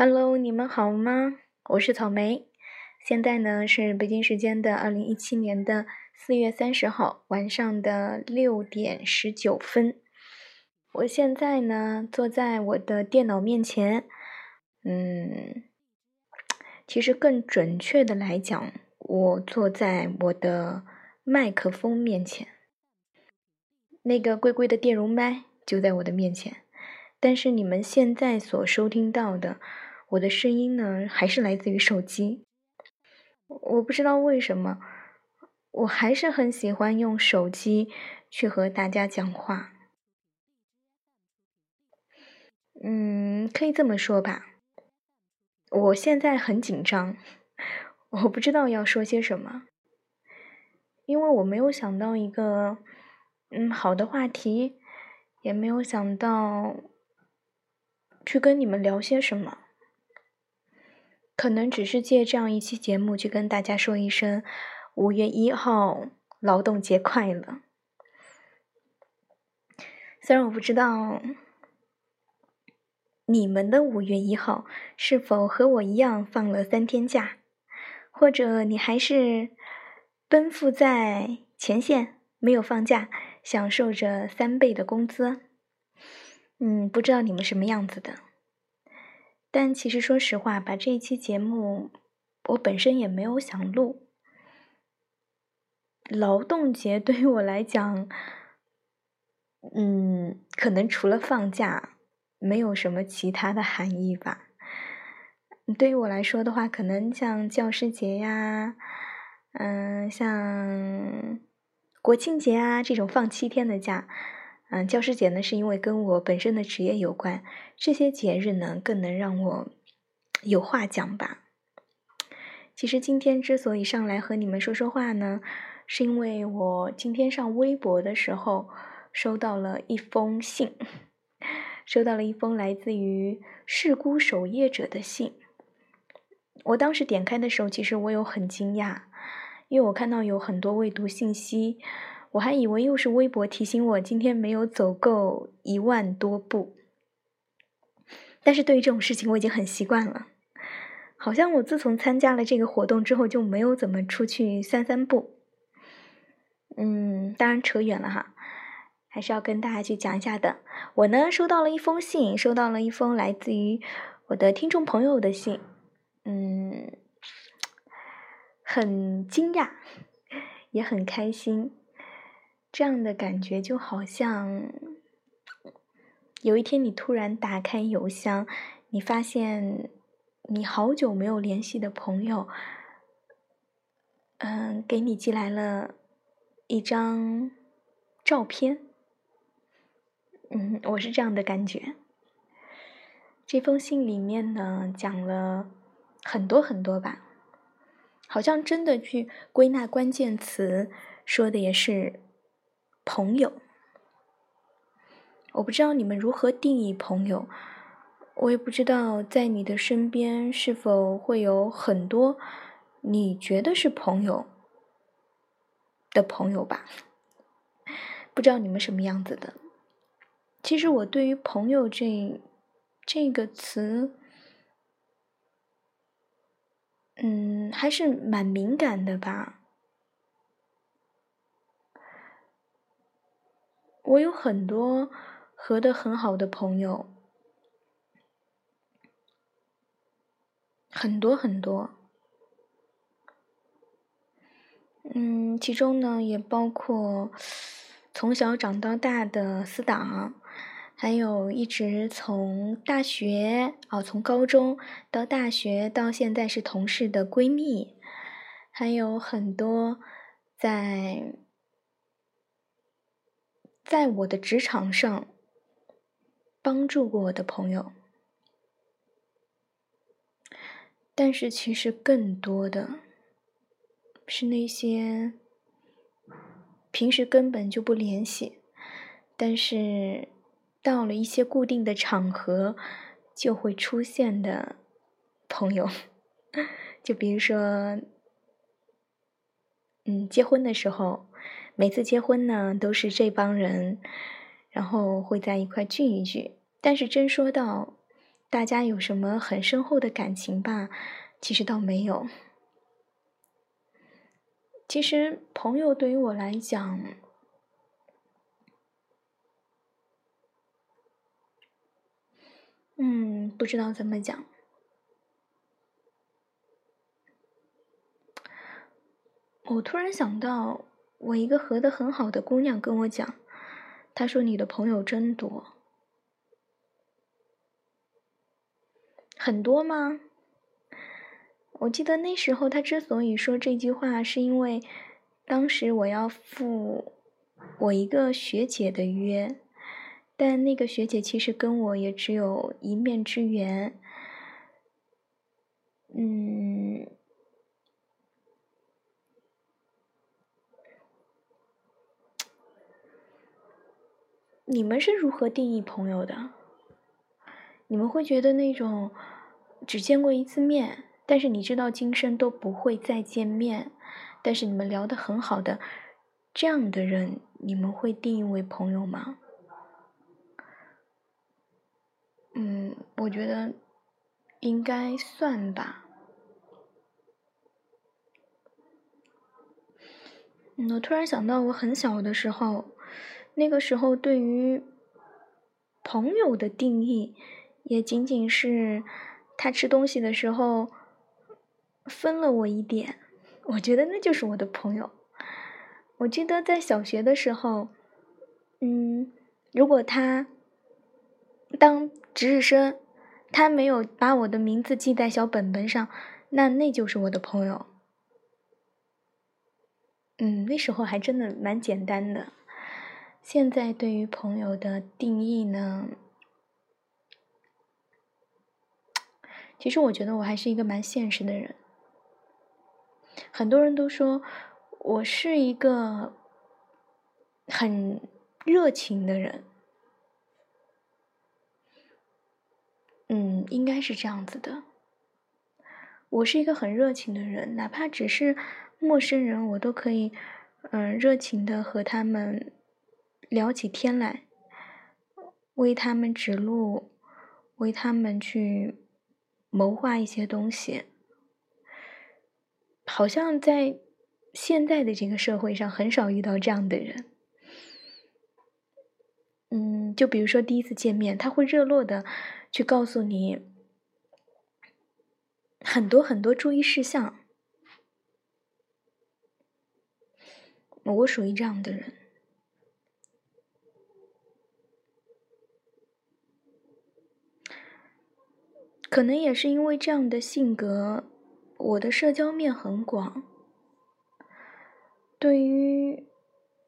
Hello，你们好吗？我是草莓。现在呢是北京时间的二零一七年的四月三十号晚上的六点十九分。我现在呢坐在我的电脑面前，嗯，其实更准确的来讲，我坐在我的麦克风面前。那个贵贵的电容麦就在我的面前。但是你们现在所收听到的我的声音呢，还是来自于手机。我不知道为什么，我还是很喜欢用手机去和大家讲话。嗯，可以这么说吧。我现在很紧张，我不知道要说些什么，因为我没有想到一个嗯好的话题，也没有想到。去跟你们聊些什么？可能只是借这样一期节目去跟大家说一声五月一号劳动节快乐。虽然我不知道你们的五月一号是否和我一样放了三天假，或者你还是奔赴在前线没有放假，享受着三倍的工资。嗯，不知道你们什么样子的，但其实说实话，把这一期节目，我本身也没有想录。劳动节对于我来讲，嗯，可能除了放假，没有什么其他的含义吧。对于我来说的话，可能像教师节呀，嗯，像国庆节啊这种放七天的假。嗯，教师节呢，是因为跟我本身的职业有关，这些节日呢，更能让我有话讲吧。其实今天之所以上来和你们说说话呢，是因为我今天上微博的时候收到了一封信，收到了一封来自于事故守夜者的信。我当时点开的时候，其实我有很惊讶，因为我看到有很多未读信息。我还以为又是微博提醒我今天没有走够一万多步，但是对于这种事情我已经很习惯了。好像我自从参加了这个活动之后就没有怎么出去散散步。嗯，当然扯远了哈，还是要跟大家去讲一下的。我呢收到了一封信，收到了一封来自于我的听众朋友的信，嗯，很惊讶，也很开心。这样的感觉就好像，有一天你突然打开邮箱，你发现你好久没有联系的朋友，嗯，给你寄来了一张照片。嗯，我是这样的感觉。这封信里面呢，讲了很多很多吧，好像真的去归纳关键词，说的也是。朋友，我不知道你们如何定义朋友，我也不知道在你的身边是否会有很多你觉得是朋友的朋友吧？不知道你们什么样子的。其实我对于朋友这这个词，嗯，还是蛮敏感的吧。我有很多合得很好的朋友，很多很多。嗯，其中呢也包括从小长到大的死党，还有一直从大学哦，从高中到大学到现在是同事的闺蜜，还有很多在。在我的职场上帮助过我的朋友，但是其实更多的是那些平时根本就不联系，但是到了一些固定的场合就会出现的朋友，就比如说，嗯，结婚的时候。每次结婚呢，都是这帮人，然后会在一块聚一聚。但是真说到大家有什么很深厚的感情吧？其实倒没有。其实朋友对于我来讲，嗯，不知道怎么讲。我突然想到，我一个合得很好的姑娘跟我讲，她说你的朋友真多，很多吗？我记得那时候她之所以说这句话，是因为当时我要赴我一个学姐的约，但那个学姐其实跟我也只有一面之缘，嗯。你们是如何定义朋友的？你们会觉得那种只见过一次面，但是你知道今生都不会再见面，但是你们聊得很好的这样的人，你们会定义为朋友吗？嗯，我觉得应该算吧。我突然想到，我很小的时候。那个时候，对于朋友的定义，也仅仅是他吃东西的时候分了我一点，我觉得那就是我的朋友。我记得在小学的时候，嗯，如果他当值日生，他没有把我的名字记在小本本上，那那就是我的朋友。嗯，那时候还真的蛮简单的。现在对于朋友的定义呢？其实我觉得我还是一个蛮现实的人。很多人都说我是一个很热情的人，嗯，应该是这样子的。我是一个很热情的人，哪怕只是陌生人，我都可以，嗯，热情的和他们。聊起天来，为他们指路，为他们去谋划一些东西，好像在现在的这个社会上很少遇到这样的人。嗯，就比如说第一次见面，他会热络的去告诉你很多很多注意事项。我属于这样的人。可能也是因为这样的性格，我的社交面很广。对于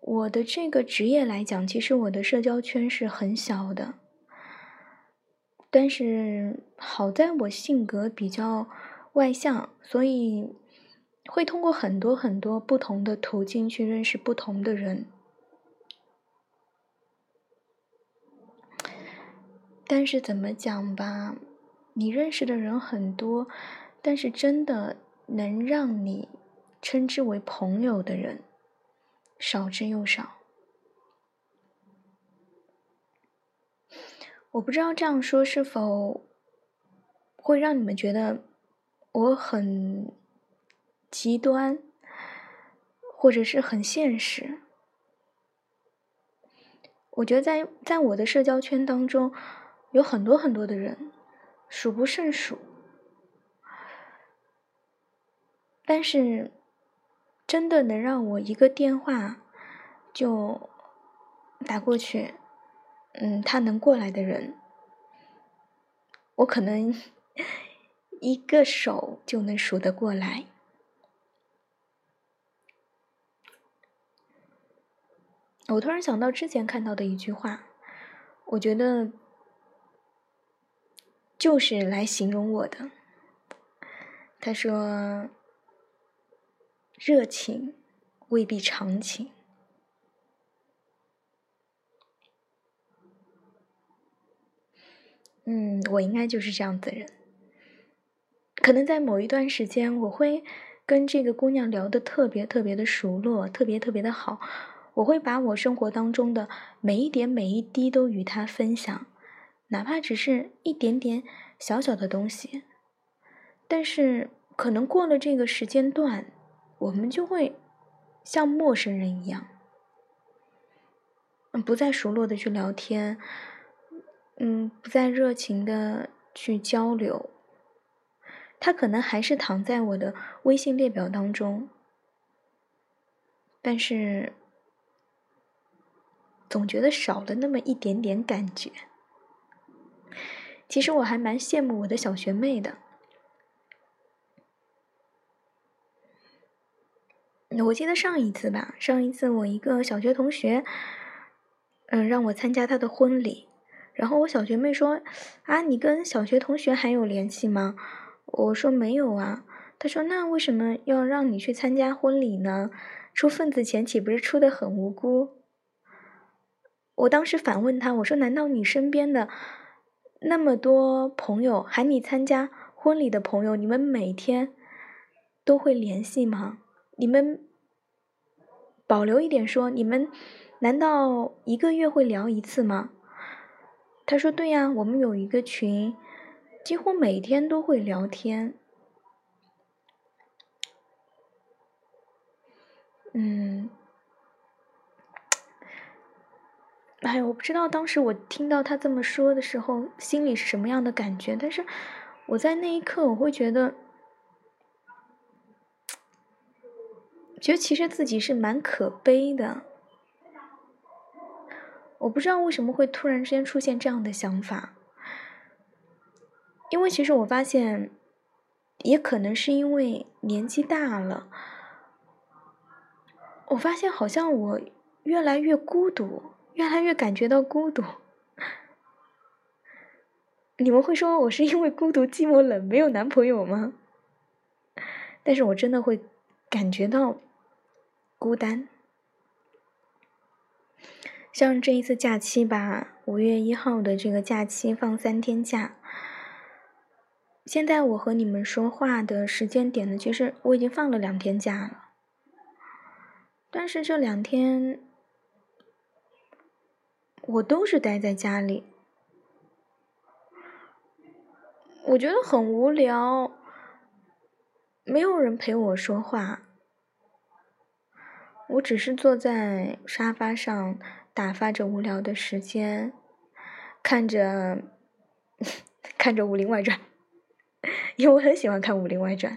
我的这个职业来讲，其实我的社交圈是很小的。但是好在我性格比较外向，所以会通过很多很多不同的途径去认识不同的人。但是怎么讲吧？你认识的人很多，但是真的能让你称之为朋友的人少之又少。我不知道这样说是否会让你们觉得我很极端，或者是很现实。我觉得在在我的社交圈当中，有很多很多的人。数不胜数，但是真的能让我一个电话就打过去，嗯，他能过来的人，我可能一个手就能数得过来。我突然想到之前看到的一句话，我觉得。就是来形容我的。他说：“热情未必长情。”嗯，我应该就是这样子的人。可能在某一段时间，我会跟这个姑娘聊得特别特别的熟络，特别特别的好。我会把我生活当中的每一点每一滴都与她分享。哪怕只是一点点小小的东西，但是可能过了这个时间段，我们就会像陌生人一样，不再熟络的去聊天，嗯，不再热情的去交流。他可能还是躺在我的微信列表当中，但是总觉得少了那么一点点感觉。其实我还蛮羡慕我的小学妹的。我记得上一次吧，上一次我一个小学同学，嗯，让我参加他的婚礼，然后我小学妹说：“啊，你跟小学同学还有联系吗？”我说没有啊。她说：“那为什么要让你去参加婚礼呢？出份子钱岂不是出的很无辜？”我当时反问她：“我说难道你身边的？”那么多朋友喊你参加婚礼的朋友，你们每天都会联系吗？你们保留一点说，你们难道一个月会聊一次吗？他说：“对呀，我们有一个群，几乎每天都会聊天。”嗯。哎，我不知道当时我听到他这么说的时候，心里是什么样的感觉。但是我在那一刻，我会觉得，觉得其实自己是蛮可悲的。我不知道为什么会突然之间出现这样的想法，因为其实我发现，也可能是因为年纪大了，我发现好像我越来越孤独。越来越感觉到孤独，你们会说我是因为孤独、寂寞、冷没有男朋友吗？但是我真的会感觉到孤单。像这一次假期吧，五月一号的这个假期放三天假，现在我和你们说话的时间点呢，其实我已经放了两天假了，但是这两天。我都是待在家里，我觉得很无聊，没有人陪我说话，我只是坐在沙发上打发着无聊的时间，看着 看着《武林外传》，因为我很喜欢看《武林外传》，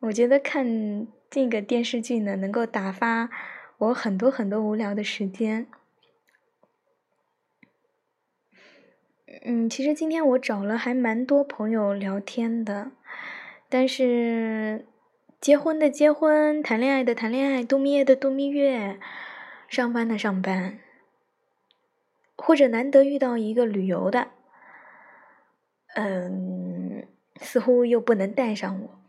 我觉得看这个电视剧呢，能够打发我很多很多无聊的时间。嗯，其实今天我找了还蛮多朋友聊天的，但是结婚的结婚，谈恋爱的谈恋爱，度蜜月的度蜜月，上班的上班，或者难得遇到一个旅游的，嗯，似乎又不能带上我，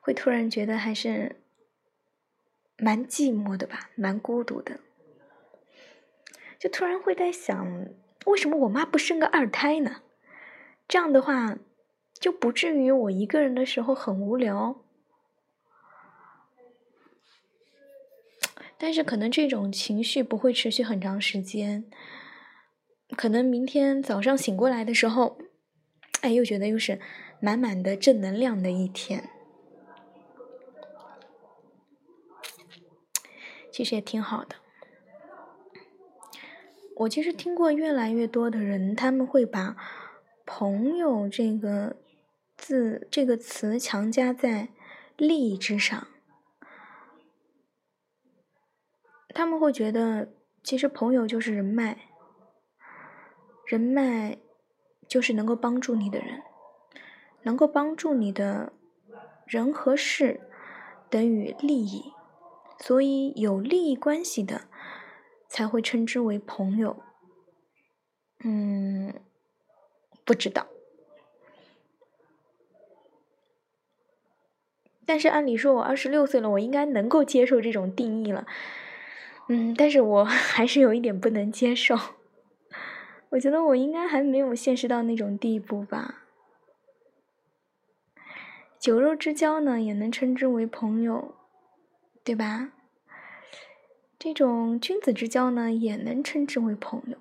会突然觉得还是蛮寂寞的吧，蛮孤独的。就突然会在想，为什么我妈不生个二胎呢？这样的话，就不至于我一个人的时候很无聊。但是可能这种情绪不会持续很长时间，可能明天早上醒过来的时候，哎，又觉得又是满满的正能量的一天。其实也挺好的。我其实听过越来越多的人，他们会把“朋友”这个字、这个词强加在利益之上。他们会觉得，其实朋友就是人脉，人脉就是能够帮助你的人，能够帮助你的人和事等于利益，所以有利益关系的。才会称之为朋友，嗯，不知道。但是按理说，我二十六岁了，我应该能够接受这种定义了。嗯，但是我 还是有一点不能接受。我觉得我应该还没有现实到那种地步吧。酒肉之交呢，也能称之为朋友，对吧？这种君子之交呢，也能称之为朋友。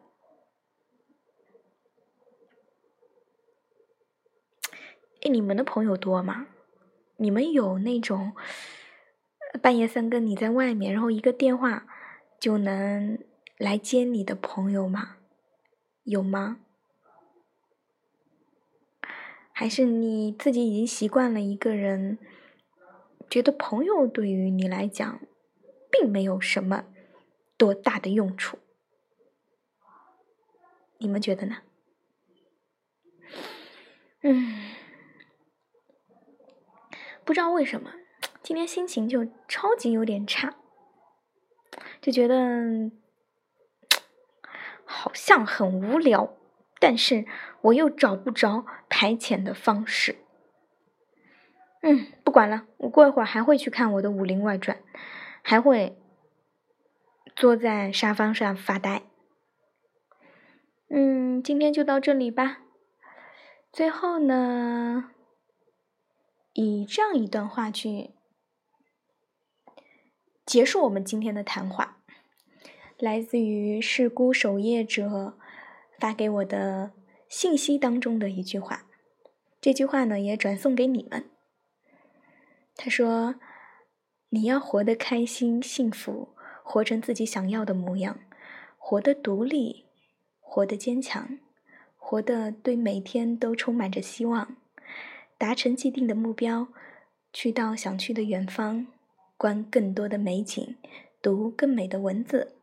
哎，你们的朋友多吗？你们有那种半夜三更你在外面，然后一个电话就能来接你的朋友吗？有吗？还是你自己已经习惯了一个人，觉得朋友对于你来讲，并没有什么多大的用处？你们觉得呢？嗯，不知道为什么，今天心情就超级有点差，就觉得好像很无聊。但是我又找不着排遣的方式。嗯，不管了，我过一会儿还会去看我的《武林外传》，还会坐在沙发上发呆。嗯，今天就到这里吧。最后呢，以这样一段话去结束我们今天的谈话，来自于世孤守夜者。发给我的信息当中的一句话，这句话呢也转送给你们。他说：“你要活得开心、幸福，活成自己想要的模样，活得独立，活得坚强，活得对每天都充满着希望，达成既定的目标，去到想去的远方，观更多的美景，读更美的文字，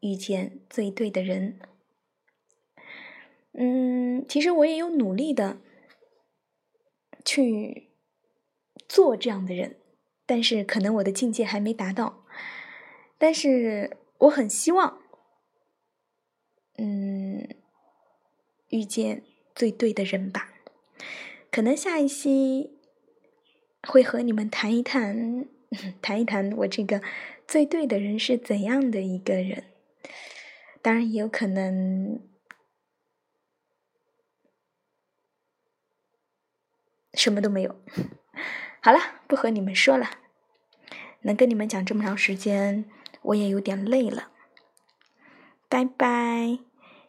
遇见最对的人。”嗯，其实我也有努力的去做这样的人，但是可能我的境界还没达到。但是我很希望，嗯，遇见最对的人吧。可能下一期会和你们谈一谈，谈一谈我这个最对的人是怎样的一个人。当然，也有可能。什么都没有。好了，不和你们说了。能跟你们讲这么长时间，我也有点累了。拜拜，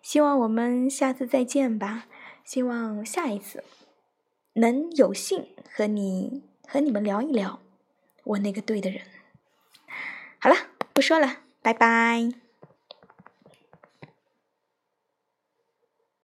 希望我们下次再见吧。希望下一次能有幸和你和你们聊一聊我那个对的人。好了，不说了，拜拜。